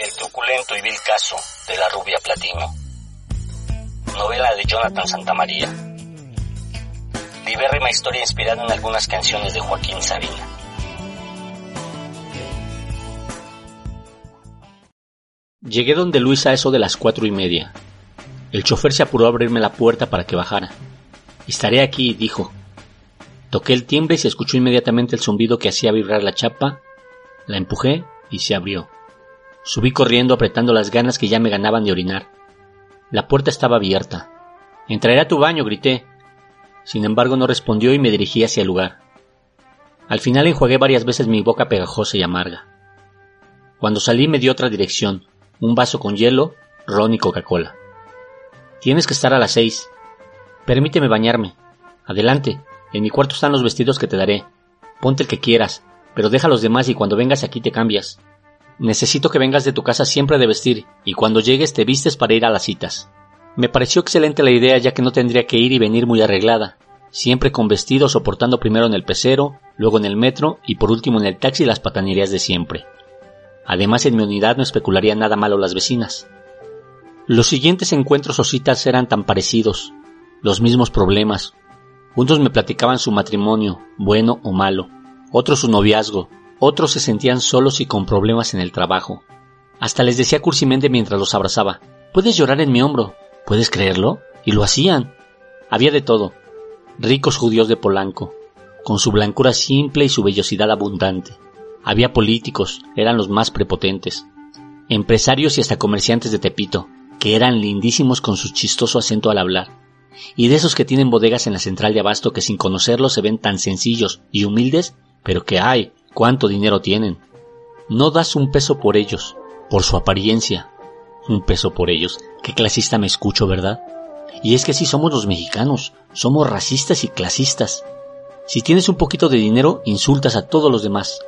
El truculento y vil caso de la rubia platino. Novela de Jonathan Santamaría. Libérrima historia inspirada en algunas canciones de Joaquín Sabina. Llegué donde Luisa a eso de las cuatro y media. El chofer se apuró a abrirme la puerta para que bajara. Estaré aquí, dijo. Toqué el timbre y se escuchó inmediatamente el zumbido que hacía vibrar la chapa. La empujé y se abrió. Subí corriendo apretando las ganas que ya me ganaban de orinar. La puerta estaba abierta. Entraré a tu baño, grité. Sin embargo, no respondió y me dirigí hacia el lugar. Al final enjuagué varias veces mi boca pegajosa y amarga. Cuando salí me dio otra dirección, un vaso con hielo, ron y Coca-Cola. Tienes que estar a las seis. Permíteme bañarme. Adelante, en mi cuarto están los vestidos que te daré. Ponte el que quieras, pero deja los demás y cuando vengas aquí te cambias. Necesito que vengas de tu casa siempre de vestir, y cuando llegues te vistes para ir a las citas. Me pareció excelente la idea ya que no tendría que ir y venir muy arreglada, siempre con vestido soportando primero en el pecero, luego en el metro y por último en el taxi las patanerías de siempre. Además en mi unidad no especularía nada malo las vecinas. Los siguientes encuentros o citas eran tan parecidos, los mismos problemas. Unos me platicaban su matrimonio, bueno o malo, otros su noviazgo, otros se sentían solos y con problemas en el trabajo. Hasta les decía cursimente mientras los abrazaba, puedes llorar en mi hombro, ¿puedes creerlo? Y lo hacían. Había de todo. Ricos judíos de Polanco, con su blancura simple y su vellosidad abundante. Había políticos, eran los más prepotentes. Empresarios y hasta comerciantes de Tepito, que eran lindísimos con su chistoso acento al hablar. Y de esos que tienen bodegas en la central de abasto que sin conocerlos se ven tan sencillos y humildes, pero que hay, cuánto dinero tienen. No das un peso por ellos, por su apariencia. Un peso por ellos. Qué clasista me escucho, ¿verdad? Y es que si somos los mexicanos, somos racistas y clasistas. Si tienes un poquito de dinero, insultas a todos los demás.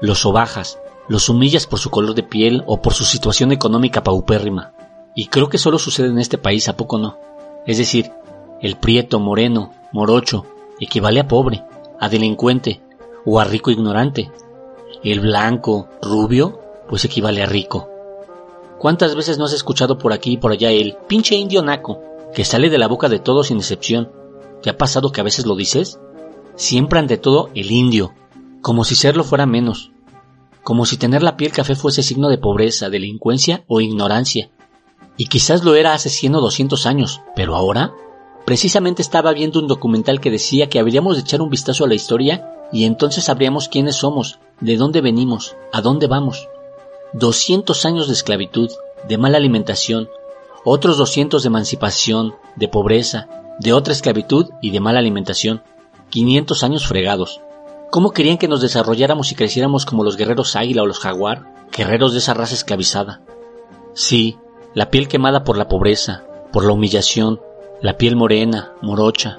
Los sobajas, los humillas por su color de piel o por su situación económica paupérrima. Y creo que solo sucede en este país, ¿a poco no? Es decir, el prieto, moreno, morocho, equivale a pobre, a delincuente, o a rico ignorante. El blanco, rubio, pues equivale a rico. ¿Cuántas veces no has escuchado por aquí y por allá el pinche indio naco, que sale de la boca de todos sin excepción? ¿Te ha pasado que a veces lo dices? Siempre ante todo el indio, como si serlo fuera menos, como si tener la piel café fuese signo de pobreza, delincuencia o ignorancia. Y quizás lo era hace 100 o 200 años, pero ahora, precisamente estaba viendo un documental que decía que habríamos de echar un vistazo a la historia y entonces sabríamos quiénes somos, de dónde venimos, a dónde vamos. 200 años de esclavitud, de mala alimentación, otros 200 de emancipación, de pobreza, de otra esclavitud y de mala alimentación, 500 años fregados. ¿Cómo querían que nos desarrolláramos y creciéramos como los guerreros águila o los jaguar, guerreros de esa raza esclavizada? Sí, la piel quemada por la pobreza, por la humillación, la piel morena, morocha.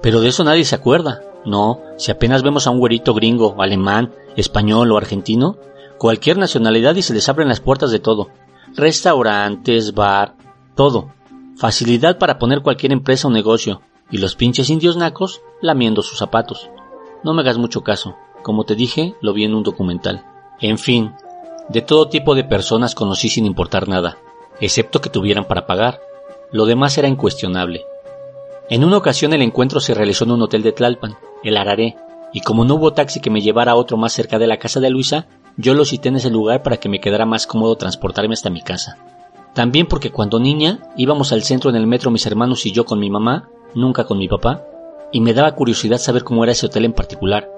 Pero de eso nadie se acuerda. No, si apenas vemos a un güerito gringo, alemán, español o argentino, cualquier nacionalidad y se les abren las puertas de todo. Restaurantes, bar, todo. Facilidad para poner cualquier empresa o negocio. Y los pinches indios nacos lamiendo sus zapatos. No me hagas mucho caso. Como te dije, lo vi en un documental. En fin, de todo tipo de personas conocí sin importar nada, excepto que tuvieran para pagar. Lo demás era incuestionable. En una ocasión el encuentro se realizó en un hotel de Tlalpan, el Araré, y como no hubo taxi que me llevara a otro más cerca de la casa de Luisa, yo lo cité en ese lugar para que me quedara más cómodo transportarme hasta mi casa. También porque cuando niña íbamos al centro en el metro mis hermanos y yo con mi mamá, nunca con mi papá, y me daba curiosidad saber cómo era ese hotel en particular.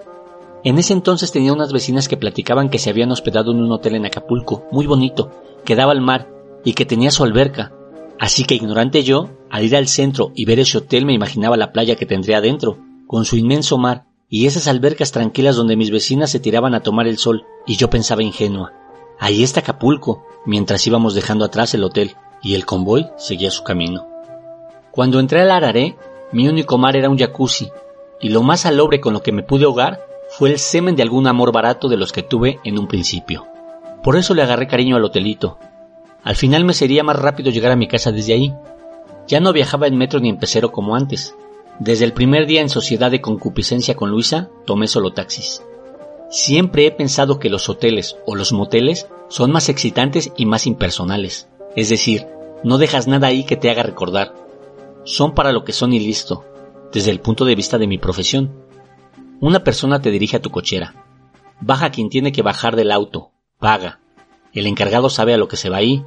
En ese entonces tenía unas vecinas que platicaban que se habían hospedado en un hotel en Acapulco, muy bonito, que daba al mar y que tenía su alberca, Así que ignorante yo, al ir al centro y ver ese hotel me imaginaba la playa que tendría adentro, con su inmenso mar y esas albercas tranquilas donde mis vecinas se tiraban a tomar el sol, y yo pensaba ingenua. Ahí está Acapulco, mientras íbamos dejando atrás el hotel, y el convoy seguía su camino. Cuando entré al Araré, mi único mar era un jacuzzi, y lo más alobre con lo que me pude ahogar fue el semen de algún amor barato de los que tuve en un principio. Por eso le agarré cariño al hotelito, al final me sería más rápido llegar a mi casa desde ahí. Ya no viajaba en metro ni en pecero como antes. Desde el primer día en sociedad de concupiscencia con Luisa, tomé solo taxis. Siempre he pensado que los hoteles o los moteles son más excitantes y más impersonales. Es decir, no dejas nada ahí que te haga recordar. Son para lo que son y listo, desde el punto de vista de mi profesión. Una persona te dirige a tu cochera. Baja quien tiene que bajar del auto. Paga. El encargado sabe a lo que se va ahí.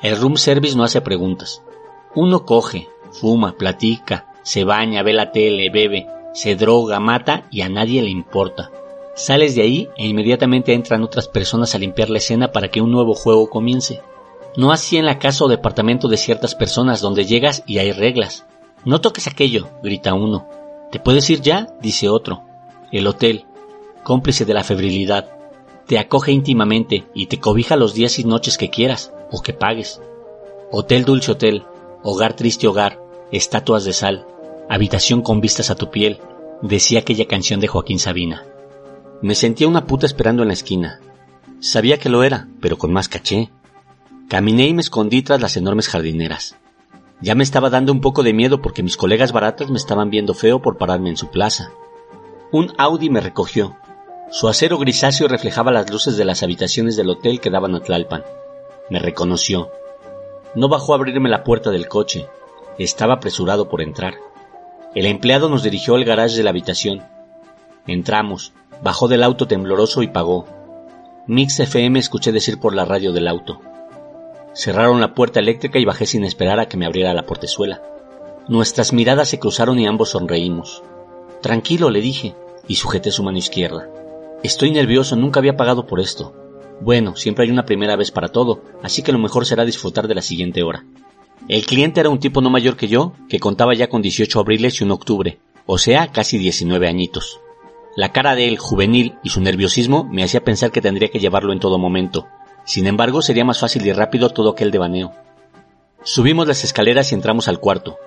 El room service no hace preguntas. Uno coge, fuma, platica, se baña, ve la tele, bebe, se droga, mata y a nadie le importa. Sales de ahí e inmediatamente entran otras personas a limpiar la escena para que un nuevo juego comience. No así en la casa o departamento de ciertas personas donde llegas y hay reglas. No toques aquello, grita uno. ¿Te puedes ir ya? dice otro. El hotel, cómplice de la febrilidad, te acoge íntimamente y te cobija los días y noches que quieras o que pagues. Hotel Dulce Hotel, Hogar Triste Hogar, Estatuas de Sal, Habitación con vistas a tu piel, decía aquella canción de Joaquín Sabina. Me sentía una puta esperando en la esquina. Sabía que lo era, pero con más caché. Caminé y me escondí tras las enormes jardineras. Ya me estaba dando un poco de miedo porque mis colegas baratas me estaban viendo feo por pararme en su plaza. Un Audi me recogió. Su acero grisáceo reflejaba las luces de las habitaciones del hotel que daban a Tlalpan. Me reconoció. No bajó a abrirme la puerta del coche. Estaba apresurado por entrar. El empleado nos dirigió al garage de la habitación. Entramos. Bajó del auto tembloroso y pagó. Mix FM escuché decir por la radio del auto. Cerraron la puerta eléctrica y bajé sin esperar a que me abriera la portezuela. Nuestras miradas se cruzaron y ambos sonreímos. Tranquilo, le dije, y sujeté su mano izquierda. Estoy nervioso, nunca había pagado por esto. Bueno, siempre hay una primera vez para todo, así que lo mejor será disfrutar de la siguiente hora. El cliente era un tipo no mayor que yo, que contaba ya con 18 abriles y un octubre, o sea, casi 19 añitos. La cara de él, juvenil, y su nerviosismo me hacía pensar que tendría que llevarlo en todo momento. Sin embargo, sería más fácil y rápido todo aquel devaneo. Subimos las escaleras y entramos al cuarto.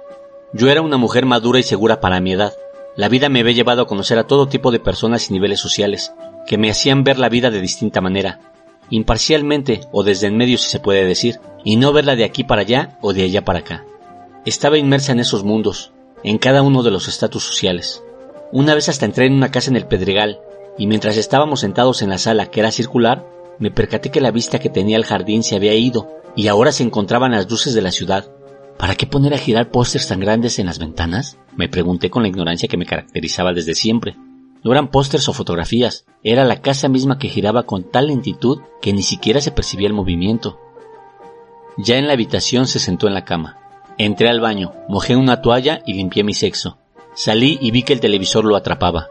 Yo era una mujer madura y segura para mi edad. La vida me había llevado a conocer a todo tipo de personas y niveles sociales, que me hacían ver la vida de distinta manera, imparcialmente o desde en medio si se puede decir, y no verla de aquí para allá o de allá para acá. Estaba inmersa en esos mundos, en cada uno de los estatus sociales. Una vez hasta entré en una casa en el Pedregal, y mientras estábamos sentados en la sala que era circular, me percaté que la vista que tenía el jardín se había ido, y ahora se encontraban las luces de la ciudad. ¿Para qué poner a girar pósters tan grandes en las ventanas? Me pregunté con la ignorancia que me caracterizaba desde siempre. No eran pósters o fotografías, era la casa misma que giraba con tal lentitud que ni siquiera se percibía el movimiento. Ya en la habitación se sentó en la cama. Entré al baño, mojé una toalla y limpié mi sexo. Salí y vi que el televisor lo atrapaba.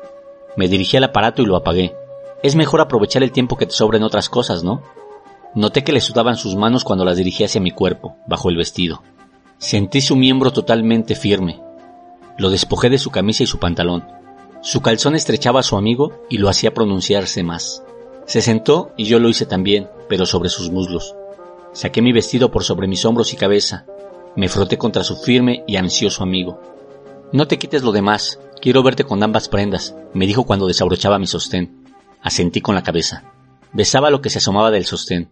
Me dirigí al aparato y lo apagué. Es mejor aprovechar el tiempo que te sobra en otras cosas, ¿no? Noté que le sudaban sus manos cuando las dirigía hacia mi cuerpo, bajo el vestido. Sentí su miembro totalmente firme. Lo despojé de su camisa y su pantalón. Su calzón estrechaba a su amigo y lo hacía pronunciarse más. Se sentó y yo lo hice también, pero sobre sus muslos. Saqué mi vestido por sobre mis hombros y cabeza. Me froté contra su firme y ansioso amigo. No te quites lo demás, quiero verte con ambas prendas, me dijo cuando desabrochaba mi sostén. Asentí con la cabeza. Besaba lo que se asomaba del sostén.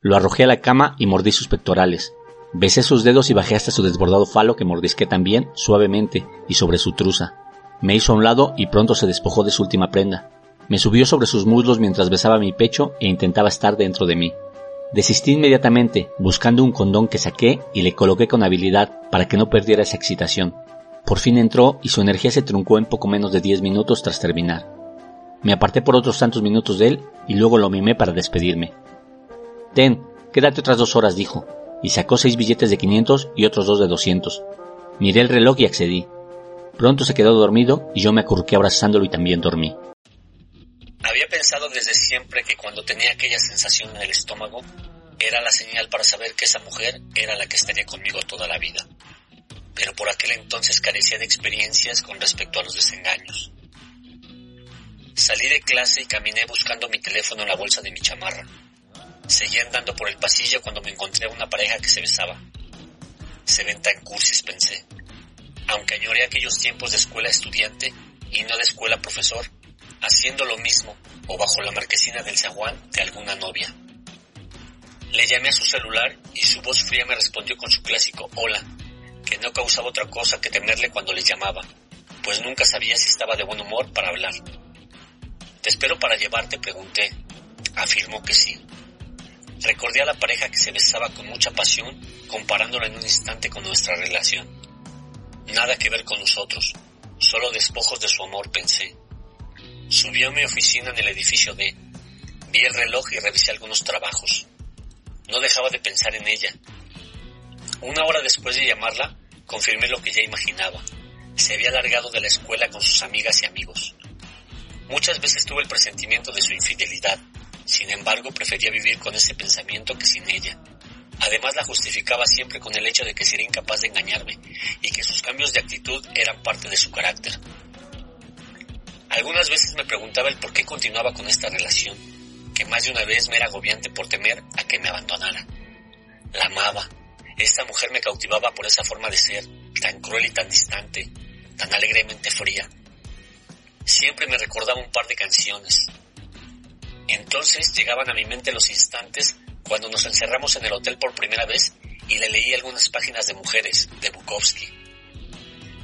Lo arrojé a la cama y mordí sus pectorales. Besé sus dedos y bajé hasta su desbordado falo que mordisqué también, suavemente, y sobre su truza. Me hizo a un lado y pronto se despojó de su última prenda. Me subió sobre sus muslos mientras besaba mi pecho e intentaba estar dentro de mí. Desistí inmediatamente, buscando un condón que saqué y le coloqué con habilidad para que no perdiera esa excitación. Por fin entró y su energía se truncó en poco menos de diez minutos tras terminar. Me aparté por otros tantos minutos de él y luego lo mimé para despedirme. Ten, quédate otras dos horas, dijo, y sacó seis billetes de quinientos y otros dos de doscientos. Miré el reloj y accedí. Pronto se quedó dormido y yo me acurruqué abrazándolo y también dormí. Había pensado desde siempre que cuando tenía aquella sensación en el estómago era la señal para saber que esa mujer era la que estaría conmigo toda la vida pero por aquel entonces carecía de experiencias con respecto a los desengaños. Salí de clase y caminé buscando mi teléfono en la bolsa de mi chamarra. Seguí andando por el pasillo cuando me encontré a una pareja que se besaba. Se ven tan cursis, pensé. Aunque añoré aquellos tiempos de escuela estudiante y no de escuela profesor, haciendo lo mismo o bajo la marquesina del zaguán de alguna novia. Le llamé a su celular y su voz fría me respondió con su clásico hola, que no causaba otra cosa que temerle cuando le llamaba, pues nunca sabía si estaba de buen humor para hablar. ¿Te espero para llevarte? pregunté. Afirmó que sí. Recordé a la pareja que se besaba con mucha pasión, comparándola en un instante con nuestra relación. Nada que ver con nosotros, solo despojos de su amor, pensé. Subí a mi oficina en el edificio D. Vi el reloj y revisé algunos trabajos. No dejaba de pensar en ella. Una hora después de llamarla, confirmé lo que ya imaginaba. Se había largado de la escuela con sus amigas y amigos. Muchas veces tuve el presentimiento de su infidelidad, sin embargo prefería vivir con ese pensamiento que sin ella. Además la justificaba siempre con el hecho de que sería incapaz de engañarme y que sus cambios de actitud eran parte de su carácter. Algunas veces me preguntaba el por qué continuaba con esta relación, que más de una vez me era agobiante por temer a que me abandonara. La amaba. Esta mujer me cautivaba por esa forma de ser, tan cruel y tan distante, tan alegremente fría. Siempre me recordaba un par de canciones. Entonces llegaban a mi mente los instantes cuando nos encerramos en el hotel por primera vez y le leí algunas páginas de mujeres, de Bukowski.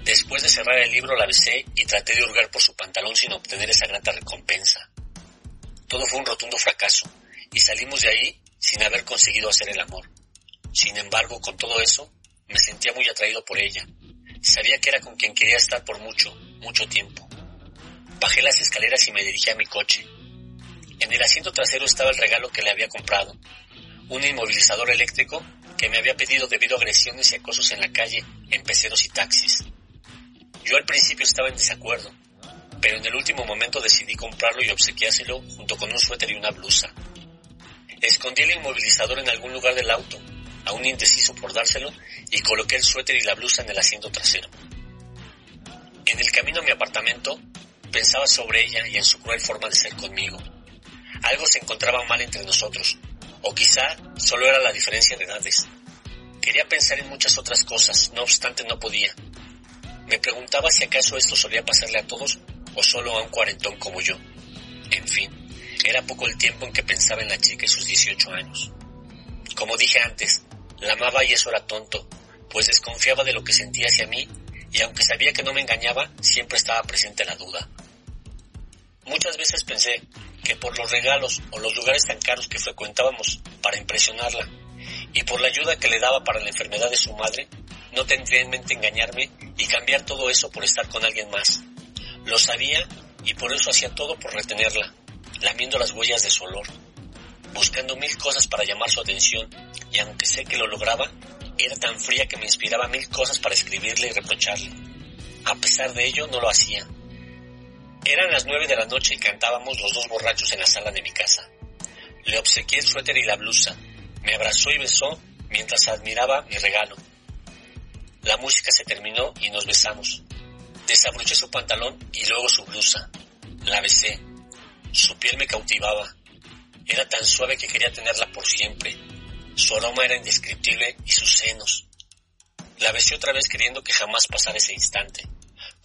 Después de cerrar el libro la besé y traté de hurgar por su pantalón sin obtener esa grata recompensa. Todo fue un rotundo fracaso y salimos de ahí sin haber conseguido hacer el amor. Sin embargo, con todo eso, me sentía muy atraído por ella. Sabía que era con quien quería estar por mucho, mucho tiempo. Bajé las escaleras y me dirigí a mi coche. En el asiento trasero estaba el regalo que le había comprado, un inmovilizador eléctrico que me había pedido debido a agresiones y acosos en la calle, en peceros y taxis. Yo al principio estaba en desacuerdo, pero en el último momento decidí comprarlo y obsequiárselo junto con un suéter y una blusa. Escondí el inmovilizador en algún lugar del auto, aún indeciso por dárselo, y coloqué el suéter y la blusa en el asiento trasero. En el camino a mi apartamento, pensaba sobre ella y en su cruel forma de ser conmigo. Algo se encontraba mal entre nosotros, o quizá solo era la diferencia de edades. Quería pensar en muchas otras cosas, no obstante no podía. Me preguntaba si acaso esto solía pasarle a todos o solo a un cuarentón como yo. En fin, era poco el tiempo en que pensaba en la chica y sus 18 años. Como dije antes, la amaba y eso era tonto, pues desconfiaba de lo que sentía hacia mí y aunque sabía que no me engañaba, siempre estaba presente la duda. Muchas veces pensé que por los regalos o los lugares tan caros que frecuentábamos para impresionarla y por la ayuda que le daba para la enfermedad de su madre, no tendría en mente engañarme y cambiar todo eso por estar con alguien más. Lo sabía y por eso hacía todo por retenerla, lamiendo las huellas de su olor, buscando mil cosas para llamar su atención y aunque sé que lo lograba, era tan fría que me inspiraba mil cosas para escribirle y reprocharle. A pesar de ello, no lo hacía. Eran las nueve de la noche y cantábamos los dos borrachos en la sala de mi casa. Le obsequié el suéter y la blusa. Me abrazó y besó mientras admiraba mi regalo. La música se terminó y nos besamos. Desabroché su pantalón y luego su blusa. La besé. Su piel me cautivaba. Era tan suave que quería tenerla por siempre. Su aroma era indescriptible y sus senos. La besé otra vez queriendo que jamás pasara ese instante.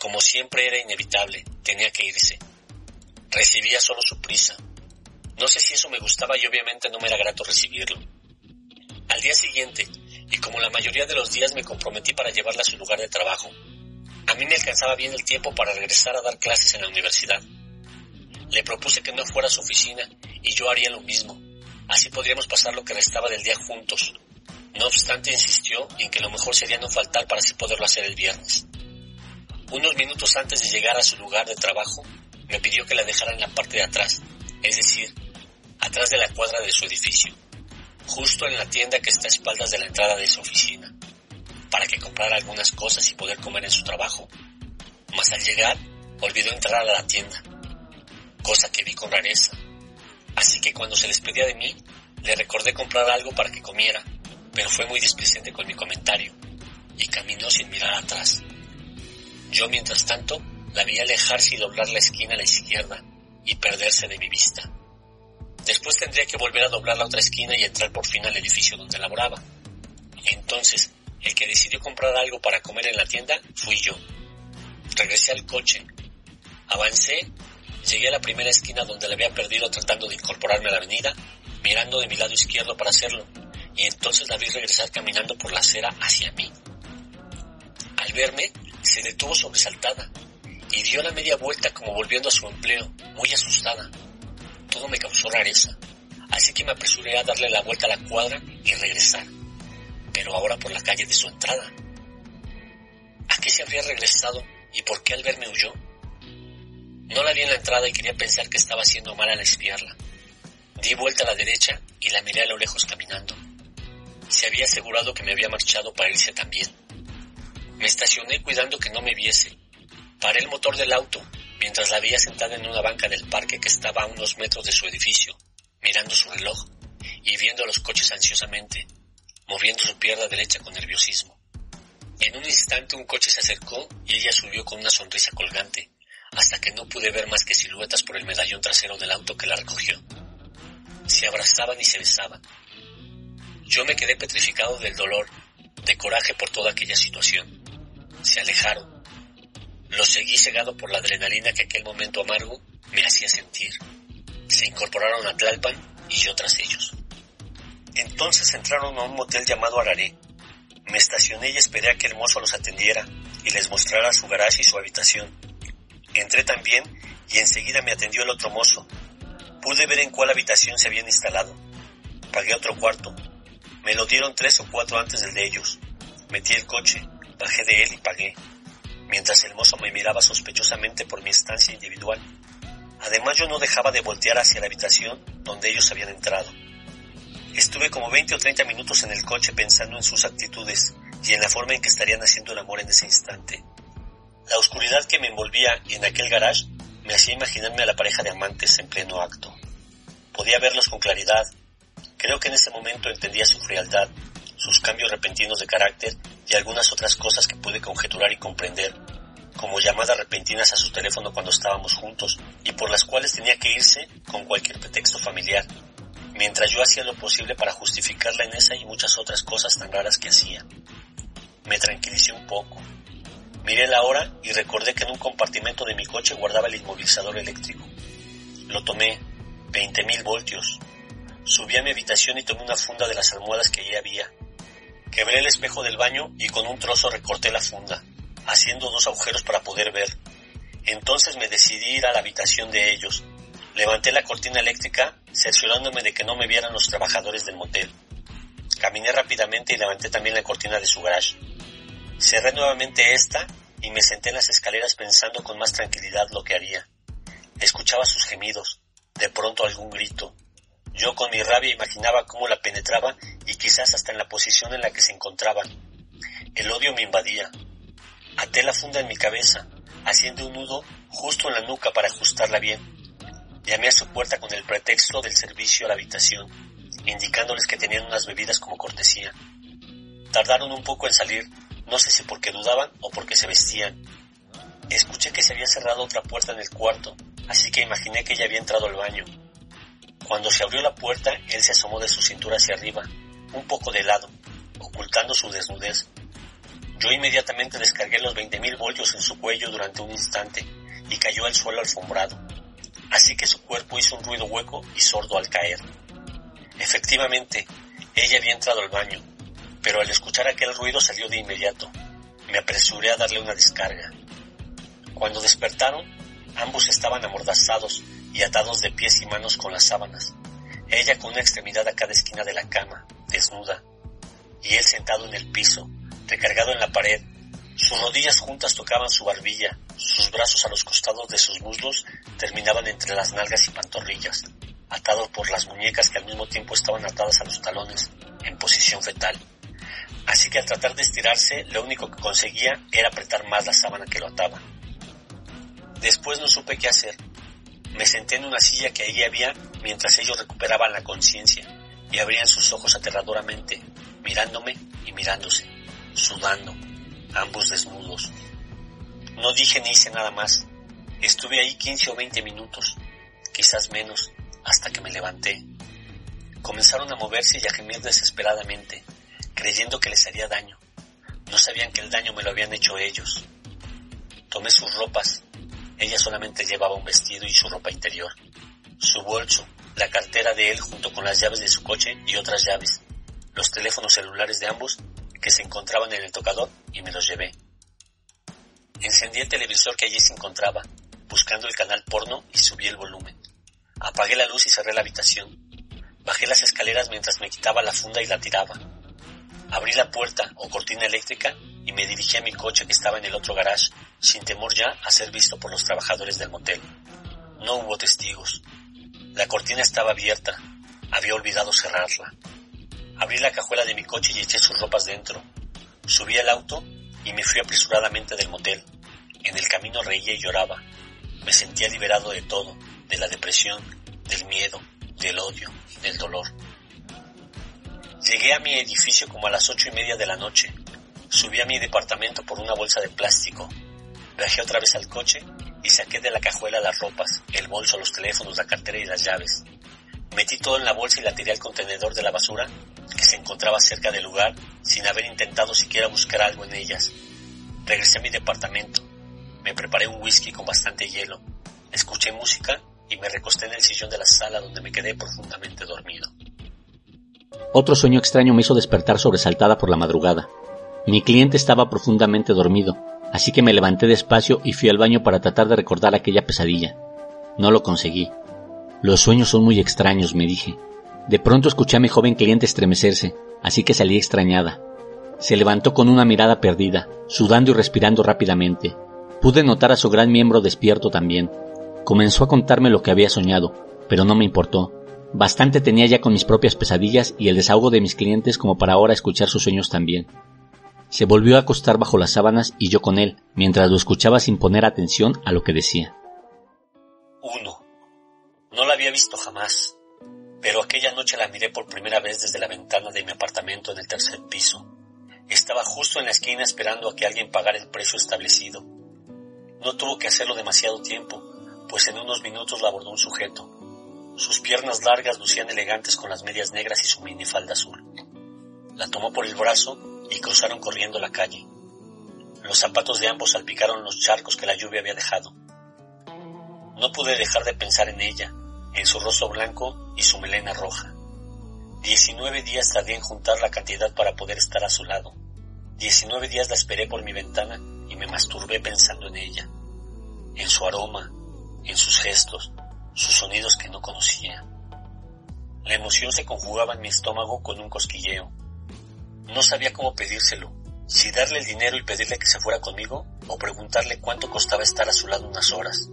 Como siempre era inevitable, tenía que irse. Recibía solo su prisa. No sé si eso me gustaba y obviamente no me era grato recibirlo. Al día siguiente, y como la mayoría de los días me comprometí para llevarla a su lugar de trabajo. A mí me alcanzaba bien el tiempo para regresar a dar clases en la universidad. Le propuse que no fuera a su oficina y yo haría lo mismo. Así podríamos pasar lo que restaba del día juntos. No obstante, insistió en que lo mejor sería no faltar para así poderlo hacer el viernes. Unos minutos antes de llegar a su lugar de trabajo, me pidió que la dejara en la parte de atrás, es decir, atrás de la cuadra de su edificio justo en la tienda que está a espaldas de la entrada de su oficina, para que comprara algunas cosas y poder comer en su trabajo. Mas al llegar, olvidó entrar a la tienda, cosa que vi con rareza. Así que cuando se despedía de mí, le recordé comprar algo para que comiera, pero fue muy displicente con mi comentario y caminó sin mirar atrás. Yo, mientras tanto, la vi alejarse y doblar la esquina a la izquierda y perderse de mi vista. Después tendría que volver a doblar la otra esquina y entrar por fin al edificio donde laboraba. Entonces, el que decidió comprar algo para comer en la tienda fui yo. Regresé al coche. Avancé, llegué a la primera esquina donde la había perdido tratando de incorporarme a la avenida, mirando de mi lado izquierdo para hacerlo, y entonces la vi regresar caminando por la acera hacia mí. Al verme, se detuvo sobresaltada y dio la media vuelta como volviendo a su empleo, muy asustada. Todo me causó rareza, así que me apresuré a darle la vuelta a la cuadra y regresar, pero ahora por la calle de su entrada. ¿A qué se habría regresado y por qué al verme huyó? No la vi en la entrada y quería pensar que estaba haciendo mal al espiarla. Di vuelta a la derecha y la miré a lo lejos caminando. Se había asegurado que me había marchado para irse también. Me estacioné cuidando que no me viese. Paré el motor del auto mientras la veía sentada en una banca del parque que estaba a unos metros de su edificio, mirando su reloj y viendo los coches ansiosamente, moviendo su pierna derecha con nerviosismo. En un instante un coche se acercó y ella subió con una sonrisa colgante, hasta que no pude ver más que siluetas por el medallón trasero del auto que la recogió. Se abrazaban y se besaban. Yo me quedé petrificado del dolor, de coraje por toda aquella situación. Se alejaron. Los seguí cegado por la adrenalina que aquel momento amargo me hacía sentir. Se incorporaron a Tlalpan y yo tras ellos. Entonces entraron a un motel llamado Araré, me estacioné y esperé a que el mozo los atendiera y les mostrara su garaje y su habitación. Entré también y enseguida me atendió el otro mozo. Pude ver en cuál habitación se habían instalado. Pagué otro cuarto. Me lo dieron tres o cuatro antes del de ellos. Metí el coche, bajé de él y pagué, mientras el mozo me miraba sospechosamente por mi estancia individual. Además yo no dejaba de voltear hacia la habitación donde ellos habían entrado. Estuve como 20 o 30 minutos en el coche pensando en sus actitudes y en la forma en que estarían haciendo el amor en ese instante. La oscuridad que me envolvía en aquel garage me hacía imaginarme a la pareja de amantes en pleno acto. Podía verlos con claridad. Creo que en ese momento entendía su frialdad, sus cambios repentinos de carácter y algunas otras cosas que pude conjeturar y comprender, como llamadas repentinas a su teléfono cuando estábamos juntos y por las cuales tenía que irse con cualquier pretexto familiar mientras yo hacía lo posible para justificarla en esa y muchas otras cosas tan raras que hacía. Me tranquilicé un poco. Miré la hora y recordé que en un compartimento de mi coche guardaba el inmovilizador eléctrico. Lo tomé, 20.000 voltios. Subí a mi habitación y tomé una funda de las almohadas que allí había. Quebré el espejo del baño y con un trozo recorté la funda, haciendo dos agujeros para poder ver. Entonces me decidí ir a la habitación de ellos, Levanté la cortina eléctrica, cerciorándome de que no me vieran los trabajadores del motel. Caminé rápidamente y levanté también la cortina de su garage. Cerré nuevamente esta y me senté en las escaleras pensando con más tranquilidad lo que haría. Escuchaba sus gemidos, de pronto algún grito. Yo con mi rabia imaginaba cómo la penetraba y quizás hasta en la posición en la que se encontraban. El odio me invadía. Até la funda en mi cabeza, haciendo un nudo justo en la nuca para ajustarla bien. Llamé a su puerta con el pretexto del servicio a la habitación, indicándoles que tenían unas bebidas como cortesía. Tardaron un poco en salir, no sé si porque dudaban o porque se vestían. Escuché que se había cerrado otra puerta en el cuarto, así que imaginé que ella había entrado al baño. Cuando se abrió la puerta, él se asomó de su cintura hacia arriba, un poco de lado, ocultando su desnudez. Yo inmediatamente descargué los 20.000 voltios en su cuello durante un instante y cayó al suelo alfombrado así que su cuerpo hizo un ruido hueco y sordo al caer. Efectivamente, ella había entrado al baño, pero al escuchar aquel ruido salió de inmediato. Me apresuré a darle una descarga. Cuando despertaron, ambos estaban amordazados y atados de pies y manos con las sábanas, ella con una extremidad a cada esquina de la cama, desnuda, y él sentado en el piso, recargado en la pared, sus rodillas juntas tocaban su barbilla, sus brazos a los costados de sus muslos terminaban entre las nalgas y pantorrillas, atados por las muñecas que al mismo tiempo estaban atadas a los talones, en posición fetal. Así que al tratar de estirarse, lo único que conseguía era apretar más la sábana que lo ataba. Después no supe qué hacer. Me senté en una silla que ahí había mientras ellos recuperaban la conciencia y abrían sus ojos aterradoramente, mirándome y mirándose, sudando, ambos desnudos. No dije ni hice nada más. Estuve ahí 15 o 20 minutos, quizás menos, hasta que me levanté. Comenzaron a moverse y a gemir desesperadamente, creyendo que les haría daño. No sabían que el daño me lo habían hecho ellos. Tomé sus ropas. Ella solamente llevaba un vestido y su ropa interior. Su bolso, la cartera de él junto con las llaves de su coche y otras llaves, los teléfonos celulares de ambos que se encontraban en el tocador y me los llevé. Encendí el televisor que allí se encontraba, buscando el canal porno y subí el volumen. Apagué la luz y cerré la habitación. Bajé las escaleras mientras me quitaba la funda y la tiraba. Abrí la puerta o cortina eléctrica y me dirigí a mi coche que estaba en el otro garage, sin temor ya a ser visto por los trabajadores del motel. No hubo testigos. La cortina estaba abierta. Había olvidado cerrarla. Abrí la cajuela de mi coche y eché sus ropas dentro. Subí al auto y me fui apresuradamente del motel. En el camino reía y lloraba. Me sentía liberado de todo, de la depresión, del miedo, del odio, del dolor. Llegué a mi edificio como a las ocho y media de la noche. Subí a mi departamento por una bolsa de plástico. Bajé otra vez al coche y saqué de la cajuela las ropas, el bolso, los teléfonos, la cartera y las llaves. Metí todo en la bolsa y la tiré al contenedor de la basura que se encontraba cerca del lugar sin haber intentado siquiera buscar algo en ellas. Regresé a mi departamento. Me preparé un whisky con bastante hielo. Escuché música y me recosté en el sillón de la sala donde me quedé profundamente dormido. Otro sueño extraño me hizo despertar sobresaltada por la madrugada. Mi cliente estaba profundamente dormido, así que me levanté despacio y fui al baño para tratar de recordar aquella pesadilla. No lo conseguí. Los sueños son muy extraños, me dije. De pronto escuché a mi joven cliente estremecerse, así que salí extrañada. Se levantó con una mirada perdida, sudando y respirando rápidamente. Pude notar a su gran miembro despierto también. Comenzó a contarme lo que había soñado, pero no me importó. Bastante tenía ya con mis propias pesadillas y el desahogo de mis clientes como para ahora escuchar sus sueños también. Se volvió a acostar bajo las sábanas y yo con él, mientras lo escuchaba sin poner atención a lo que decía. Uno. No la había visto jamás, pero aquella noche la miré por primera vez desde la ventana de mi apartamento en el tercer piso. Estaba justo en la esquina esperando a que alguien pagara el precio establecido. No tuvo que hacerlo demasiado tiempo, pues en unos minutos la abordó un sujeto. Sus piernas largas lucían elegantes con las medias negras y su minifalda azul. La tomó por el brazo y cruzaron corriendo la calle. Los zapatos de ambos salpicaron los charcos que la lluvia había dejado. No pude dejar de pensar en ella, en su rostro blanco y su melena roja. Diecinueve días tardé en juntar la cantidad para poder estar a su lado. Diecinueve días la esperé por mi ventana y me masturbé pensando en ella, en su aroma, en sus gestos, sus sonidos que no conocía. La emoción se conjugaba en mi estómago con un cosquilleo. No sabía cómo pedírselo, si darle el dinero y pedirle que se fuera conmigo o preguntarle cuánto costaba estar a su lado unas horas.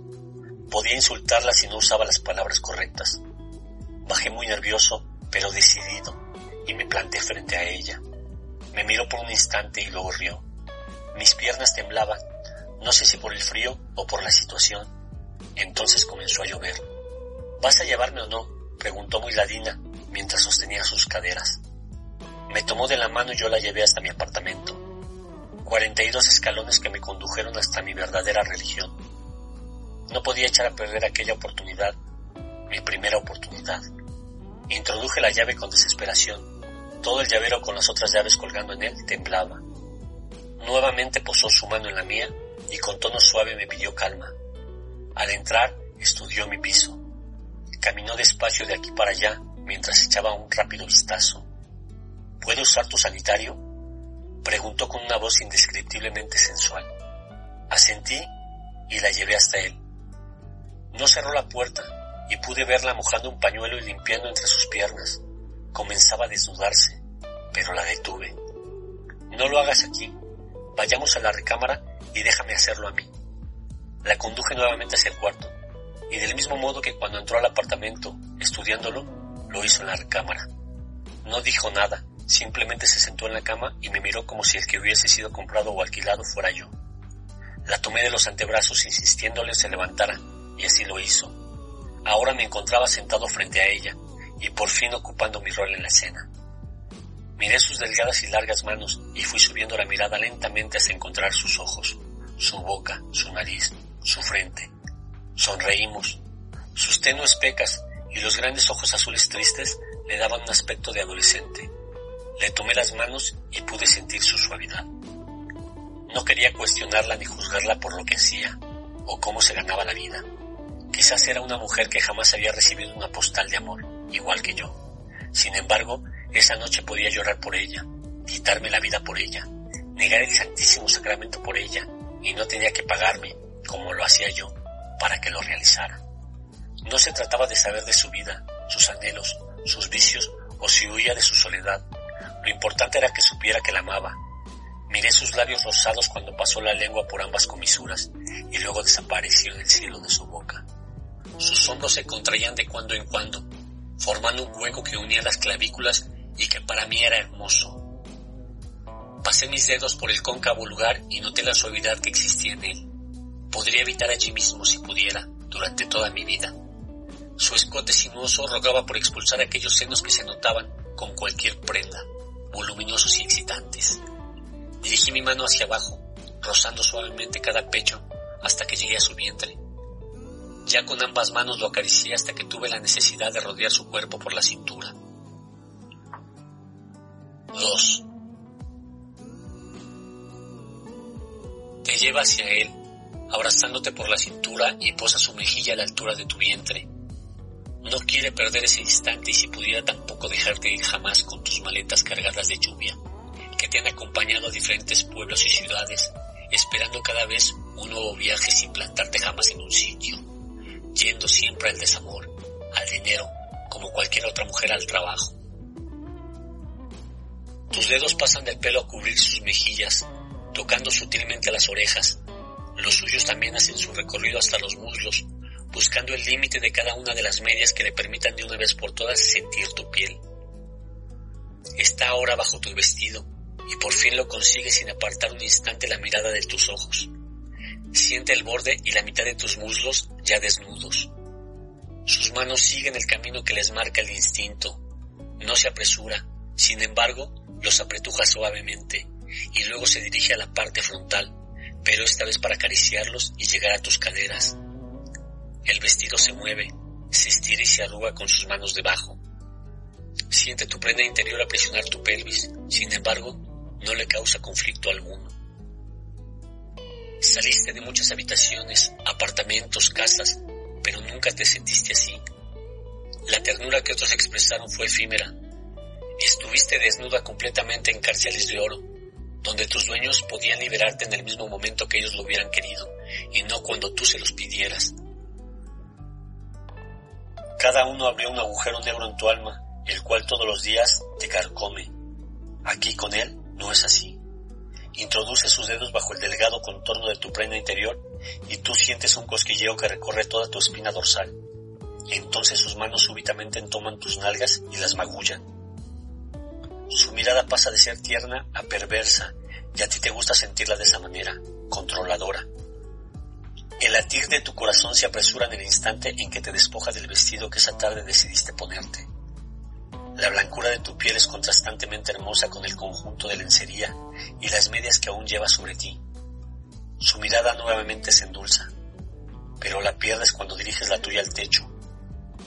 Podía insultarla si no usaba las palabras correctas. Bajé muy nervioso, pero decidido, y me planté frente a ella. Me miró por un instante y luego rió. Mis piernas temblaban, no sé si por el frío o por la situación. Entonces comenzó a llover. ¿Vas a llevarme o no? preguntó muy ladina mientras sostenía sus caderas. Me tomó de la mano y yo la llevé hasta mi apartamento. Cuarenta y dos escalones que me condujeron hasta mi verdadera religión. No podía echar a perder aquella oportunidad, mi primera oportunidad. Introduje la llave con desesperación. Todo el llavero con las otras llaves colgando en él temblaba. Nuevamente posó su mano en la mía y con tono suave me pidió calma. Al entrar, estudió mi piso. Caminó despacio de aquí para allá mientras echaba un rápido vistazo. ¿Puedo usar tu sanitario? Preguntó con una voz indescriptiblemente sensual. Asentí y la llevé hasta él. No cerró la puerta y pude verla mojando un pañuelo y limpiando entre sus piernas. Comenzaba a desnudarse, pero la detuve. No lo hagas aquí. Vayamos a la recámara y déjame hacerlo a mí. La conduje nuevamente hacia el cuarto, y del mismo modo que cuando entró al apartamento, estudiándolo, lo hizo en la recámara. No dijo nada, simplemente se sentó en la cama y me miró como si el que hubiese sido comprado o alquilado fuera yo. La tomé de los antebrazos insistiéndole se levantara, y así lo hizo. Ahora me encontraba sentado frente a ella y por fin ocupando mi rol en la escena. Miré sus delgadas y largas manos y fui subiendo la mirada lentamente hasta encontrar sus ojos, su boca, su nariz, su frente. Sonreímos. Sus tenues pecas y los grandes ojos azules tristes le daban un aspecto de adolescente. Le tomé las manos y pude sentir su suavidad. No quería cuestionarla ni juzgarla por lo que hacía o cómo se ganaba la vida. Quizás era una mujer que jamás había recibido una postal de amor, igual que yo. Sin embargo, esa noche podía llorar por ella, quitarme la vida por ella, negar el Santísimo Sacramento por ella, y no tenía que pagarme, como lo hacía yo, para que lo realizara. No se trataba de saber de su vida, sus anhelos, sus vicios o si huía de su soledad. Lo importante era que supiera que la amaba. Miré sus labios rosados cuando pasó la lengua por ambas comisuras y luego desapareció en el cielo de su boca. Sus hombros se contraían de cuando en cuando, formando un hueco que unía las clavículas y que para mí era hermoso. Pasé mis dedos por el cóncavo lugar y noté la suavidad que existía en él. Podría evitar allí mismo si pudiera, durante toda mi vida. Su escote sinuoso rogaba por expulsar aquellos senos que se notaban con cualquier prenda, voluminosos y excitantes. Dirigí mi mano hacia abajo, rozando suavemente cada pecho hasta que llegué a su vientre. Ya con ambas manos lo acaricié hasta que tuve la necesidad de rodear su cuerpo por la cintura. 2. Te lleva hacia él, abrazándote por la cintura y posa su mejilla a la altura de tu vientre. No quiere perder ese instante y si pudiera tampoco dejarte ir jamás con tus maletas cargadas de lluvia, que te han acompañado a diferentes pueblos y ciudades, esperando cada vez un nuevo viaje sin plantarte jamás en un sitio, yendo siempre al desamor, al dinero, como cualquier otra mujer al trabajo. Tus dedos pasan del pelo a cubrir sus mejillas, tocando sutilmente las orejas. Los suyos también hacen su recorrido hasta los muslos, buscando el límite de cada una de las medias que le permitan de una vez por todas sentir tu piel. Está ahora bajo tu vestido y por fin lo consigue sin apartar un instante la mirada de tus ojos. Siente el borde y la mitad de tus muslos ya desnudos. Sus manos siguen el camino que les marca el instinto. No se apresura, sin embargo, los apretuja suavemente y luego se dirige a la parte frontal, pero esta vez para acariciarlos y llegar a tus caderas. El vestido se mueve, se estira y se arruga con sus manos debajo. Siente tu prenda interior a presionar tu pelvis, sin embargo, no le causa conflicto alguno. Saliste de muchas habitaciones, apartamentos, casas, pero nunca te sentiste así. La ternura que otros expresaron fue efímera. Estuviste desnuda completamente en cárceles de oro, donde tus dueños podían liberarte en el mismo momento que ellos lo hubieran querido, y no cuando tú se los pidieras. Cada uno abrió un agujero negro en tu alma, el cual todos los días te carcome. Aquí con él no es así. Introduce sus dedos bajo el delgado contorno de tu prenda interior y tú sientes un cosquilleo que recorre toda tu espina dorsal. Entonces sus manos súbitamente toman tus nalgas y las magullan. Su mirada pasa de ser tierna a perversa y a ti te gusta sentirla de esa manera, controladora. El latir de tu corazón se apresura en el instante en que te despoja del vestido que esa tarde decidiste ponerte. La blancura de tu piel es contrastantemente hermosa con el conjunto de lencería y las medias que aún llevas sobre ti. Su mirada nuevamente se endulza, pero la pierdes cuando diriges la tuya al techo.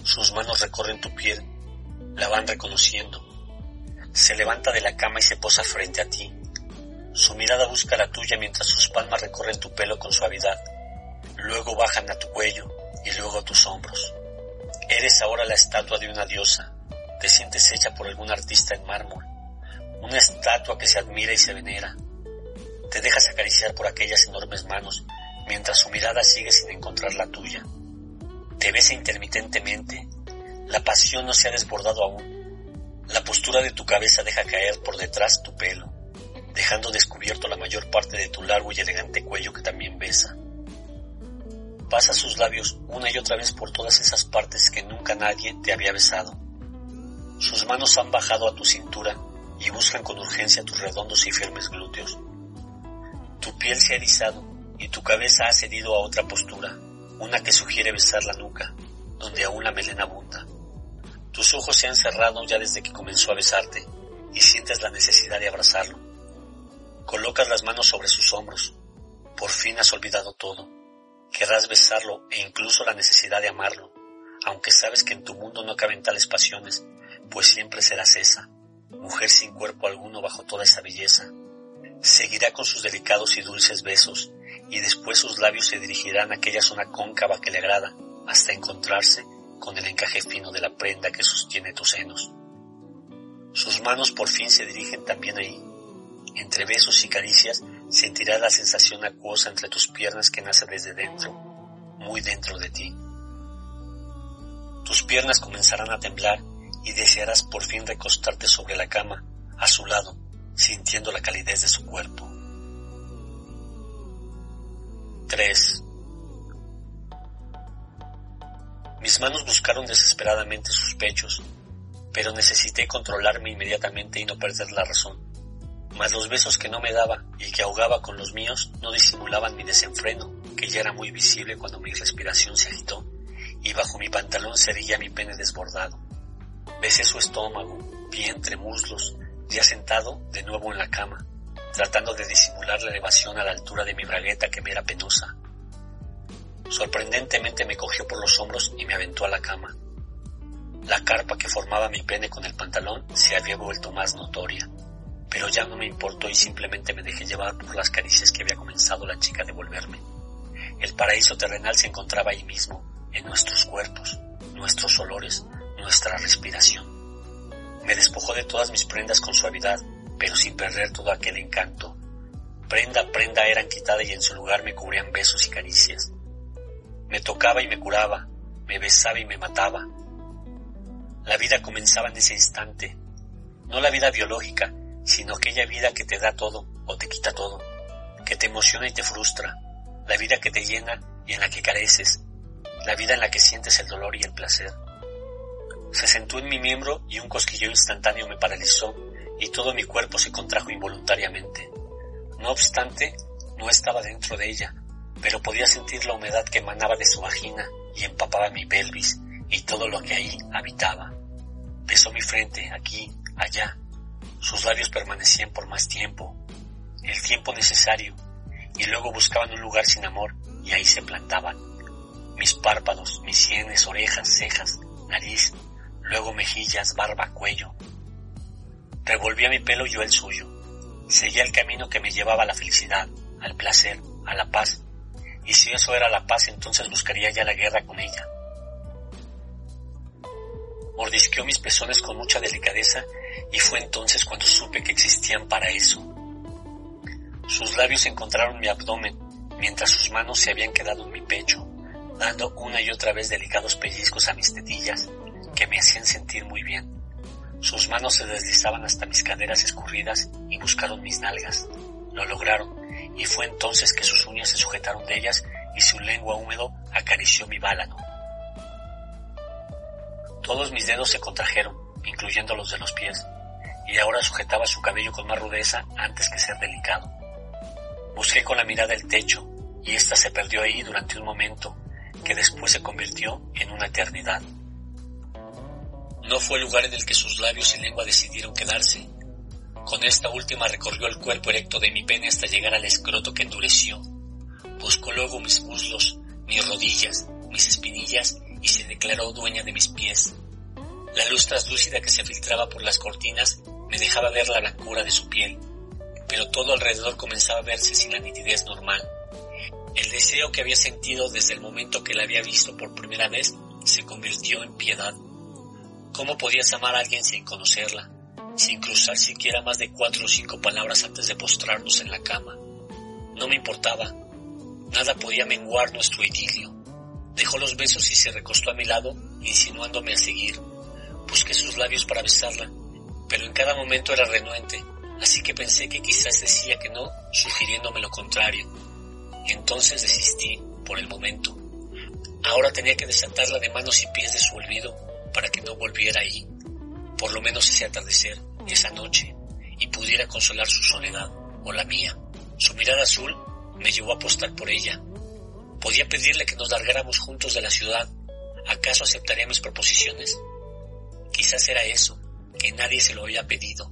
Sus manos recorren tu piel, la van reconociendo. Se levanta de la cama y se posa frente a ti. Su mirada busca la tuya mientras sus palmas recorren tu pelo con suavidad luego bajan a tu cuello y luego a tus hombros. Eres ahora la estatua de una diosa, te sientes hecha por algún artista en mármol, una estatua que se admira y se venera. Te dejas acariciar por aquellas enormes manos mientras su mirada sigue sin encontrar la tuya. Te besa intermitentemente, la pasión no se ha desbordado aún. La postura de tu cabeza deja caer por detrás tu pelo, dejando descubierto la mayor parte de tu largo y elegante cuello que también besa pasa sus labios una y otra vez por todas esas partes que nunca nadie te había besado. Sus manos han bajado a tu cintura y buscan con urgencia tus redondos y firmes glúteos. Tu piel se ha erizado y tu cabeza ha cedido a otra postura, una que sugiere besar la nuca, donde aún la melena abunda. Tus ojos se han cerrado ya desde que comenzó a besarte y sientes la necesidad de abrazarlo. Colocas las manos sobre sus hombros. Por fin has olvidado todo Querrás besarlo e incluso la necesidad de amarlo, aunque sabes que en tu mundo no caben tales pasiones, pues siempre serás esa, mujer sin cuerpo alguno bajo toda esa belleza. Seguirá con sus delicados y dulces besos, y después sus labios se dirigirán a aquella zona cóncava que le agrada, hasta encontrarse con el encaje fino de la prenda que sostiene tus senos. Sus manos por fin se dirigen también ahí. Entre besos y caricias sentirás la sensación acuosa entre tus piernas que nace desde dentro, muy dentro de ti. Tus piernas comenzarán a temblar y desearás por fin recostarte sobre la cama, a su lado, sintiendo la calidez de su cuerpo. 3. Mis manos buscaron desesperadamente sus pechos, pero necesité controlarme inmediatamente y no perder la razón. Mas los besos que no me daba y que ahogaba con los míos no disimulaban mi desenfreno, que ya era muy visible cuando mi respiración se agitó y bajo mi pantalón se mi pene desbordado. Besé su estómago, vientre, muslos, ya sentado de nuevo en la cama, tratando de disimular la elevación a la altura de mi bragueta que me era penosa. Sorprendentemente me cogió por los hombros y me aventó a la cama. La carpa que formaba mi pene con el pantalón se había vuelto más notoria, pero ya no me importó y simplemente me dejé llevar por las caricias que había comenzado la chica a devolverme. El paraíso terrenal se encontraba ahí mismo, en nuestros cuerpos, nuestros olores, nuestra respiración. Me despojó de todas mis prendas con suavidad, pero sin perder todo aquel encanto. Prenda prenda eran quitadas y en su lugar me cubrían besos y caricias. Me tocaba y me curaba, me besaba y me mataba. La vida comenzaba en ese instante, no la vida biológica, sino aquella vida que te da todo o te quita todo, que te emociona y te frustra, la vida que te llena y en la que careces, la vida en la que sientes el dolor y el placer. Se sentó en mi miembro y un cosquilleo instantáneo me paralizó y todo mi cuerpo se contrajo involuntariamente. No obstante, no estaba dentro de ella, pero podía sentir la humedad que emanaba de su vagina y empapaba mi pelvis y todo lo que ahí habitaba. Besó mi frente, aquí, allá. Sus labios permanecían por más tiempo, el tiempo necesario, y luego buscaban un lugar sin amor y ahí se plantaban mis párpados, mis sienes, orejas, cejas, nariz, luego mejillas, barba, cuello. Revolvía mi pelo yo el suyo. Seguía el camino que me llevaba a la felicidad, al placer, a la paz. Y si eso era la paz, entonces buscaría ya la guerra con ella. Mordisqueó mis pezones con mucha delicadeza y fue entonces cuando supe que existían para eso. Sus labios encontraron mi abdomen, mientras sus manos se habían quedado en mi pecho dando una y otra vez delicados pellizcos a mis tetillas que me hacían sentir muy bien. Sus manos se deslizaban hasta mis caderas escurridas y buscaron mis nalgas. Lo lograron, y fue entonces que sus uñas se sujetaron de ellas y su lengua húmedo acarició mi bálano. Todos mis dedos se contrajeron, incluyendo los de los pies, y ahora sujetaba su cabello con más rudeza antes que ser delicado. Busqué con la mirada el techo, y ésta se perdió ahí durante un momento, que después se convirtió en una eternidad. No fue el lugar en el que sus labios y lengua decidieron quedarse. Con esta última recorrió el cuerpo erecto de mi pene hasta llegar al escroto que endureció. Buscó luego mis muslos, mis rodillas, mis espinillas y se declaró dueña de mis pies. La luz translúcida que se filtraba por las cortinas me dejaba ver la blancura de su piel, pero todo alrededor comenzaba a verse sin la nitidez normal. El deseo que había sentido desde el momento que la había visto por primera vez se convirtió en piedad. ¿Cómo podías amar a alguien sin conocerla, sin cruzar siquiera más de cuatro o cinco palabras antes de postrarnos en la cama? No me importaba. Nada podía menguar nuestro idilio. Dejó los besos y se recostó a mi lado, insinuándome a seguir. Busqué sus labios para besarla, pero en cada momento era renuente, así que pensé que quizás decía que no, sugiriéndome lo contrario. Entonces desistí por el momento. Ahora tenía que desatarla de manos y pies de su olvido para que no volviera ahí, por lo menos ese atardecer, esa noche, y pudiera consolar su soledad o la mía. Su mirada azul me llevó a apostar por ella. Podía pedirle que nos largáramos juntos de la ciudad. ¿Acaso aceptaría mis proposiciones? Quizás era eso, que nadie se lo había pedido.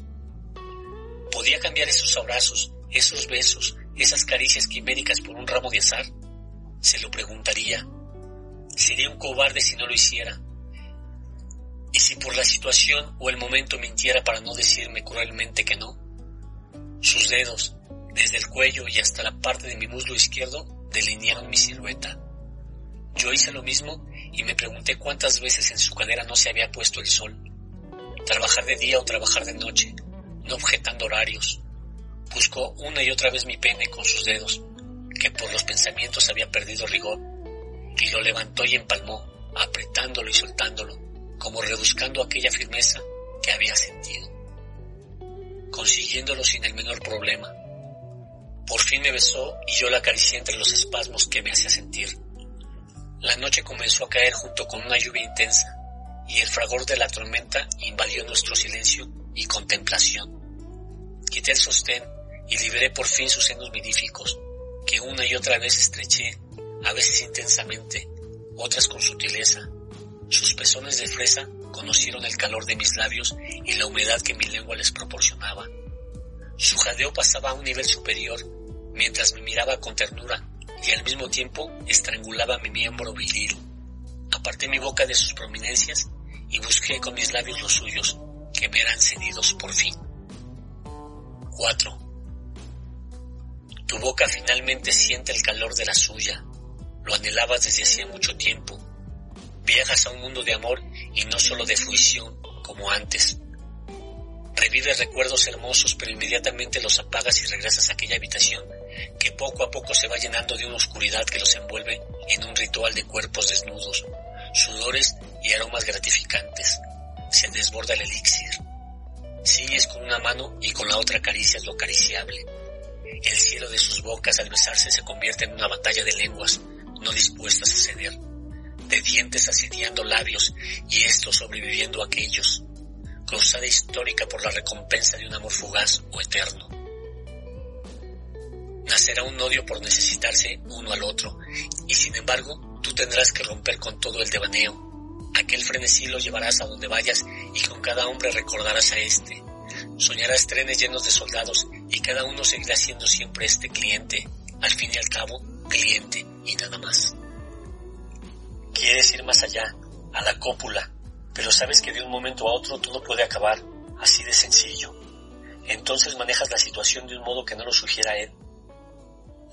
Podía cambiar esos abrazos, esos besos, esas caricias quiméricas por un ramo de azar? Se lo preguntaría. Sería un cobarde si no lo hiciera. ¿Y si por la situación o el momento mintiera para no decirme cruelmente que no? Sus dedos, desde el cuello y hasta la parte de mi muslo izquierdo, delinearon mi silueta. Yo hice lo mismo y me pregunté cuántas veces en su cadera no se había puesto el sol. Trabajar de día o trabajar de noche, no objetando horarios, Buscó una y otra vez mi pene con sus dedos, que por los pensamientos había perdido rigor, y lo levantó y empalmó, apretándolo y soltándolo, como rebuscando aquella firmeza que había sentido, consiguiéndolo sin el menor problema. Por fin me besó y yo la acaricié entre los espasmos que me hacía sentir. La noche comenzó a caer junto con una lluvia intensa, y el fragor de la tormenta invadió nuestro silencio y contemplación. Quité el sostén y liberé por fin sus senos midíficos, que una y otra vez estreché, a veces intensamente, otras con sutileza. Sus pezones de fresa conocieron el calor de mis labios y la humedad que mi lengua les proporcionaba. Su jadeo pasaba a un nivel superior, mientras me miraba con ternura y al mismo tiempo estrangulaba mi miembro viril. Aparté mi boca de sus prominencias y busqué con mis labios los suyos, que me eran cedidos por fin. 4. Tu boca finalmente siente el calor de la suya. Lo anhelabas desde hacía mucho tiempo. Viajas a un mundo de amor y no solo de fruición, como antes. Revives recuerdos hermosos, pero inmediatamente los apagas y regresas a aquella habitación que poco a poco se va llenando de una oscuridad que los envuelve en un ritual de cuerpos desnudos, sudores y aromas gratificantes. Se desborda el elixir. Ciñes con una mano y con la otra acaricias lo acariciable. El cielo de sus bocas al besarse se convierte en una batalla de lenguas no dispuestas a ceder, de dientes asediando labios y estos sobreviviendo a aquellos, cruzada histórica por la recompensa de un amor fugaz o eterno. Nacerá un odio por necesitarse uno al otro, y sin embargo tú tendrás que romper con todo el devaneo. Aquel frenesí lo llevarás a donde vayas y con cada hombre recordarás a este. Soñarás trenes llenos de soldados y cada uno seguirá siendo siempre este cliente, al fin y al cabo, cliente y nada más. Quieres ir más allá, a la cópula, pero sabes que de un momento a otro todo puede acabar, así de sencillo. Entonces manejas la situación de un modo que no lo sugiera él.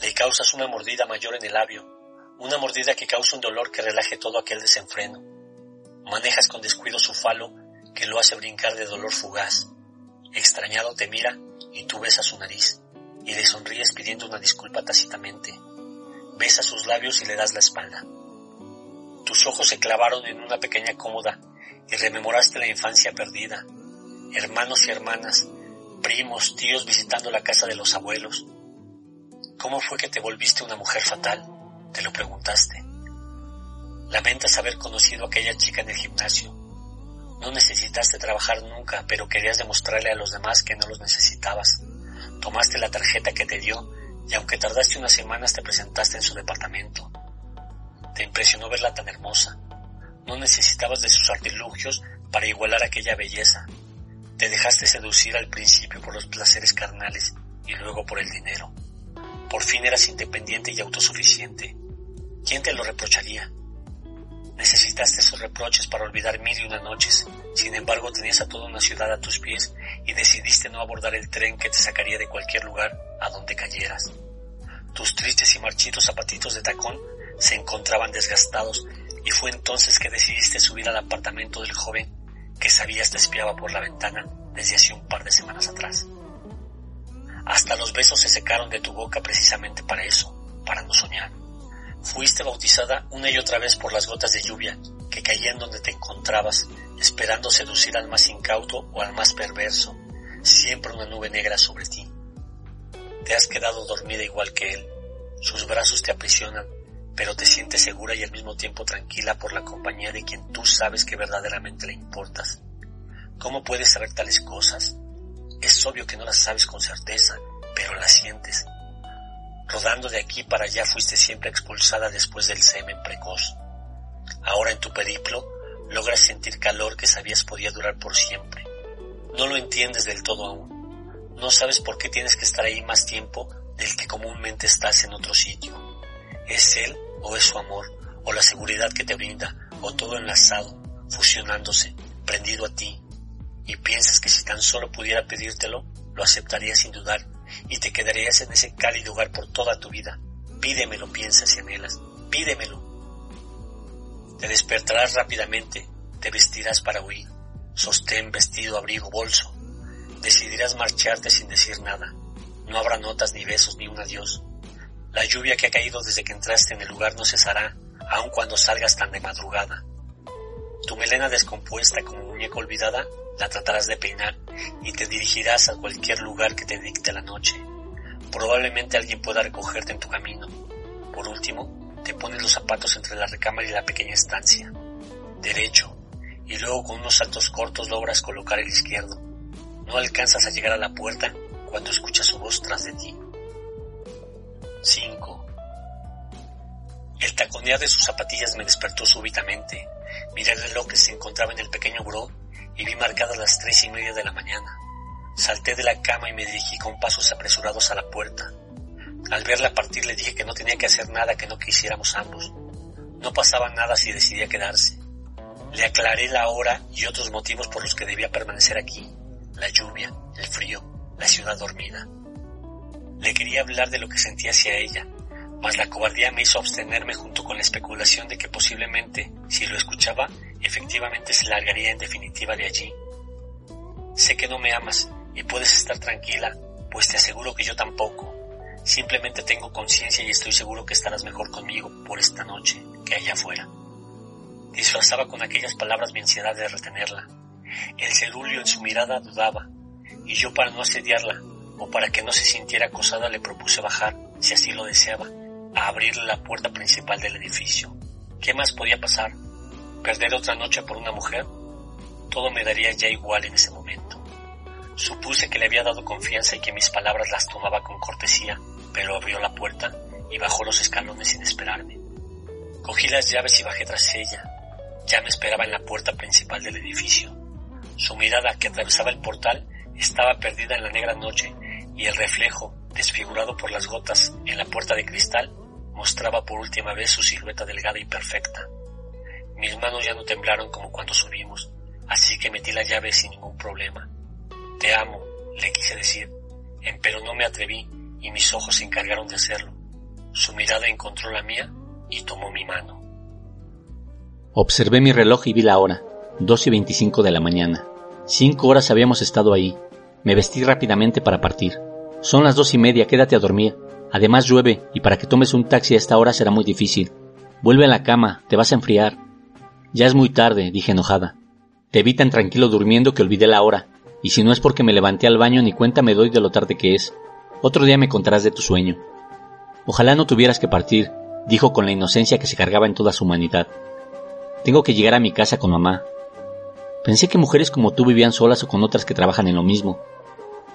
Le causas una mordida mayor en el labio, una mordida que causa un dolor que relaje todo aquel desenfreno. Manejas con descuido su falo, que lo hace brincar de dolor fugaz. Extrañado te mira y tú besas su nariz y le sonríes pidiendo una disculpa tácitamente. Besas sus labios y le das la espalda. Tus ojos se clavaron en una pequeña cómoda y rememoraste la infancia perdida, hermanos y hermanas, primos, tíos visitando la casa de los abuelos. ¿Cómo fue que te volviste una mujer fatal? Te lo preguntaste. Lamentas haber conocido a aquella chica en el gimnasio. No necesitaste trabajar nunca, pero querías demostrarle a los demás que no los necesitabas. Tomaste la tarjeta que te dio y aunque tardaste unas semanas te presentaste en su departamento. Te impresionó verla tan hermosa. No necesitabas de sus artilugios para igualar aquella belleza. Te dejaste seducir al principio por los placeres carnales y luego por el dinero. Por fin eras independiente y autosuficiente. ¿Quién te lo reprocharía? Necesitaste esos reproches para olvidar mil y una noches. Sin embargo, tenías a toda una ciudad a tus pies y decidiste no abordar el tren que te sacaría de cualquier lugar a donde cayeras. Tus tristes y marchitos zapatitos de tacón se encontraban desgastados y fue entonces que decidiste subir al apartamento del joven que sabías te espiaba por la ventana desde hace un par de semanas atrás. Hasta los besos se secaron de tu boca precisamente para eso, para no soñar. Fuiste bautizada una y otra vez por las gotas de lluvia que caían donde te encontrabas, esperando seducir al más incauto o al más perverso, siempre una nube negra sobre ti. Te has quedado dormida igual que él, sus brazos te aprisionan, pero te sientes segura y al mismo tiempo tranquila por la compañía de quien tú sabes que verdaderamente le importas. ¿Cómo puedes saber tales cosas? Es obvio que no las sabes con certeza, pero las sientes. Rodando de aquí para allá fuiste siempre expulsada después del semen precoz. Ahora en tu periplo logras sentir calor que sabías podía durar por siempre. No lo entiendes del todo aún. No sabes por qué tienes que estar ahí más tiempo del que comúnmente estás en otro sitio. ¿Es él o es su amor, o la seguridad que te brinda, o todo enlazado, fusionándose, prendido a ti, y piensas que si tan solo pudiera pedírtelo, lo aceptarías sin dudar, y te quedarías en ese cálido hogar por toda tu vida. Pídemelo, piensas y anhelas, pídemelo. Te despertarás rápidamente, te vestirás para huir, sostén, vestido, abrigo, bolso. Decidirás marcharte sin decir nada. No habrá notas, ni besos, ni un adiós. La lluvia que ha caído desde que entraste en el lugar no cesará, aun cuando salgas tan de madrugada. Tu melena descompuesta como muñeca olvidada la tratarás de peinar y te dirigirás a cualquier lugar que te dicte la noche. Probablemente alguien pueda recogerte en tu camino. Por último, te pones los zapatos entre la recámara y la pequeña estancia. Derecho, y luego con unos saltos cortos logras colocar el izquierdo. No alcanzas a llegar a la puerta cuando escuchas su voz tras de ti. 5. El taconear de sus zapatillas me despertó súbitamente. Miré el reloj que se encontraba en el pequeño buró y vi marcadas las tres y media de la mañana. Salté de la cama y me dirigí con pasos apresurados a la puerta. Al verla partir le dije que no tenía que hacer nada que no quisiéramos ambos. No pasaba nada si decidía quedarse. Le aclaré la hora y otros motivos por los que debía permanecer aquí. La lluvia, el frío, la ciudad dormida. Le quería hablar de lo que sentía hacia ella, mas la cobardía me hizo abstenerme junto con la especulación de que posiblemente, si lo escuchaba, efectivamente se largaría en definitiva de allí. Sé que no me amas y puedes estar tranquila, pues te aseguro que yo tampoco. Simplemente tengo conciencia y estoy seguro que estarás mejor conmigo por esta noche que allá afuera. Disfrazaba con aquellas palabras mi ansiedad de retenerla. El celulio en su mirada dudaba, y yo para no asediarla o para que no se sintiera acosada le propuse bajar, si así lo deseaba, a abrirle la puerta principal del edificio. ¿Qué más podía pasar? ¿Perder otra noche por una mujer? Todo me daría ya igual en ese momento. Supuse que le había dado confianza y que mis palabras las tomaba con cortesía, pero abrió la puerta y bajó los escalones sin esperarme. Cogí las llaves y bajé tras ella. Ya me esperaba en la puerta principal del edificio. Su mirada que atravesaba el portal estaba perdida en la negra noche y el reflejo, desfigurado por las gotas en la puerta de cristal, mostraba por última vez su silueta delgada y perfecta. Mis manos ya no temblaron como cuando subimos, así que metí la llave sin ningún problema. Te amo, le quise decir, pero no me atreví y mis ojos se encargaron de hacerlo. Su mirada encontró la mía y tomó mi mano. Observé mi reloj y vi la hora, dos y veinticinco de la mañana. Cinco horas habíamos estado ahí. Me vestí rápidamente para partir. Son las dos y media, quédate a dormir. Además llueve, y para que tomes un taxi a esta hora será muy difícil. Vuelve a la cama, te vas a enfriar. Ya es muy tarde, dije enojada. Te vi tan tranquilo durmiendo que olvidé la hora, y si no es porque me levanté al baño ni cuenta me doy de lo tarde que es. Otro día me contarás de tu sueño. Ojalá no tuvieras que partir, dijo con la inocencia que se cargaba en toda su humanidad. Tengo que llegar a mi casa con mamá. Pensé que mujeres como tú vivían solas o con otras que trabajan en lo mismo.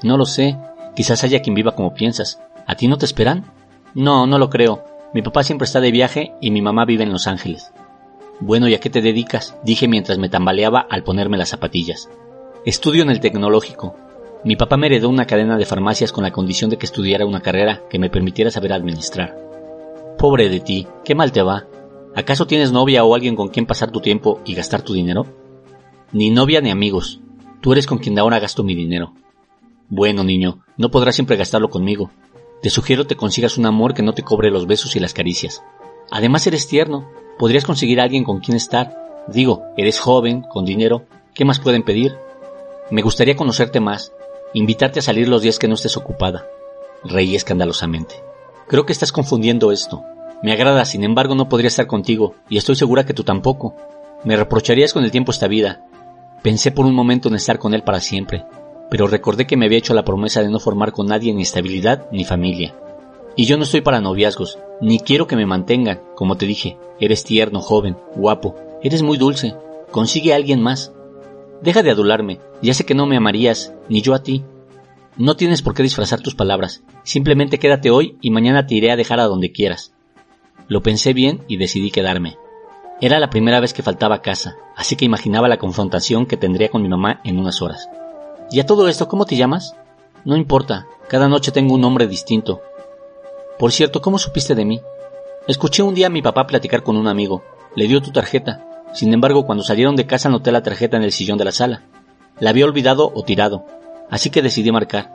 No lo sé, quizás haya quien viva como piensas. ¿A ti no te esperan? No, no lo creo. Mi papá siempre está de viaje y mi mamá vive en Los Ángeles. Bueno, ¿y a qué te dedicas? dije mientras me tambaleaba al ponerme las zapatillas. Estudio en el tecnológico. Mi papá me heredó una cadena de farmacias con la condición de que estudiara una carrera que me permitiera saber administrar. Pobre de ti, qué mal te va. ¿Acaso tienes novia o alguien con quien pasar tu tiempo y gastar tu dinero? Ni novia ni amigos. Tú eres con quien ahora gasto mi dinero. Bueno, niño, no podrás siempre gastarlo conmigo. Te sugiero te consigas un amor que no te cobre los besos y las caricias. Además eres tierno. Podrías conseguir a alguien con quien estar. Digo, eres joven, con dinero. ¿Qué más pueden pedir? Me gustaría conocerte más, invitarte a salir los días que no estés ocupada. Reí escandalosamente. Creo que estás confundiendo esto. Me agrada, sin embargo, no podría estar contigo, y estoy segura que tú tampoco. Me reprocharías con el tiempo esta vida, Pensé por un momento en estar con él para siempre, pero recordé que me había hecho la promesa de no formar con nadie ni estabilidad ni familia. Y yo no estoy para noviazgos, ni quiero que me mantengan, como te dije, eres tierno, joven, guapo, eres muy dulce, consigue a alguien más. Deja de adularme, ya sé que no me amarías, ni yo a ti. No tienes por qué disfrazar tus palabras, simplemente quédate hoy y mañana te iré a dejar a donde quieras. Lo pensé bien y decidí quedarme. Era la primera vez que faltaba a casa, así que imaginaba la confrontación que tendría con mi mamá en unas horas. ¿Y a todo esto cómo te llamas? No importa, cada noche tengo un nombre distinto. Por cierto, ¿cómo supiste de mí? Escuché un día a mi papá platicar con un amigo. Le dio tu tarjeta. Sin embargo, cuando salieron de casa noté la tarjeta en el sillón de la sala. La había olvidado o tirado, así que decidí marcar.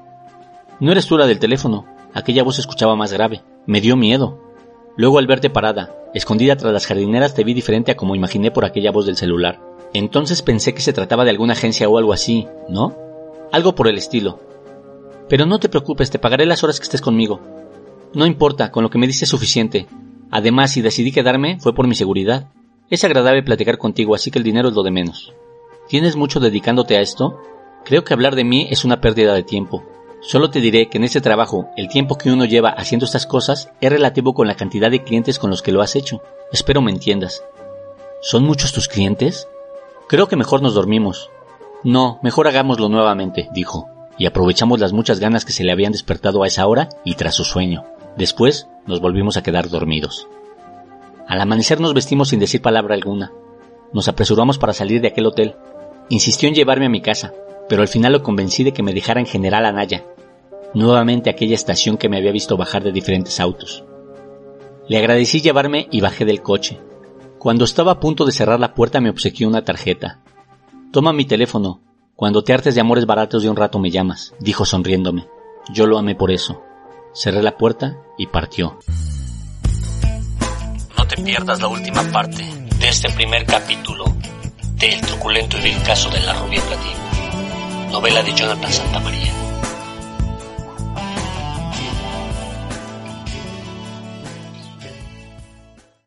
No eres tú la del teléfono. Aquella voz escuchaba más grave. Me dio miedo. Luego al verte parada, escondida tras las jardineras, te vi diferente a como imaginé por aquella voz del celular. Entonces pensé que se trataba de alguna agencia o algo así, ¿no? Algo por el estilo. Pero no te preocupes, te pagaré las horas que estés conmigo. No importa, con lo que me diste es suficiente. Además, si decidí quedarme, fue por mi seguridad. Es agradable platicar contigo, así que el dinero es lo de menos. ¿Tienes mucho dedicándote a esto? Creo que hablar de mí es una pérdida de tiempo. Solo te diré que en este trabajo el tiempo que uno lleva haciendo estas cosas es relativo con la cantidad de clientes con los que lo has hecho. Espero me entiendas. ¿Son muchos tus clientes? Creo que mejor nos dormimos. No, mejor hagámoslo nuevamente, dijo, y aprovechamos las muchas ganas que se le habían despertado a esa hora y tras su sueño. Después nos volvimos a quedar dormidos. Al amanecer nos vestimos sin decir palabra alguna. Nos apresuramos para salir de aquel hotel. Insistió en llevarme a mi casa, pero al final lo convencí de que me dejara en General Anaya, nuevamente aquella estación que me había visto bajar de diferentes autos. Le agradecí llevarme y bajé del coche. Cuando estaba a punto de cerrar la puerta me obsequió una tarjeta. Toma mi teléfono. Cuando te hartes de amores baratos de un rato me llamas, dijo sonriéndome. Yo lo amé por eso. Cerré la puerta y partió. No te pierdas la última parte de este primer capítulo de El truculento y vil caso de la rubia platino novela de Jonathan Santamaría.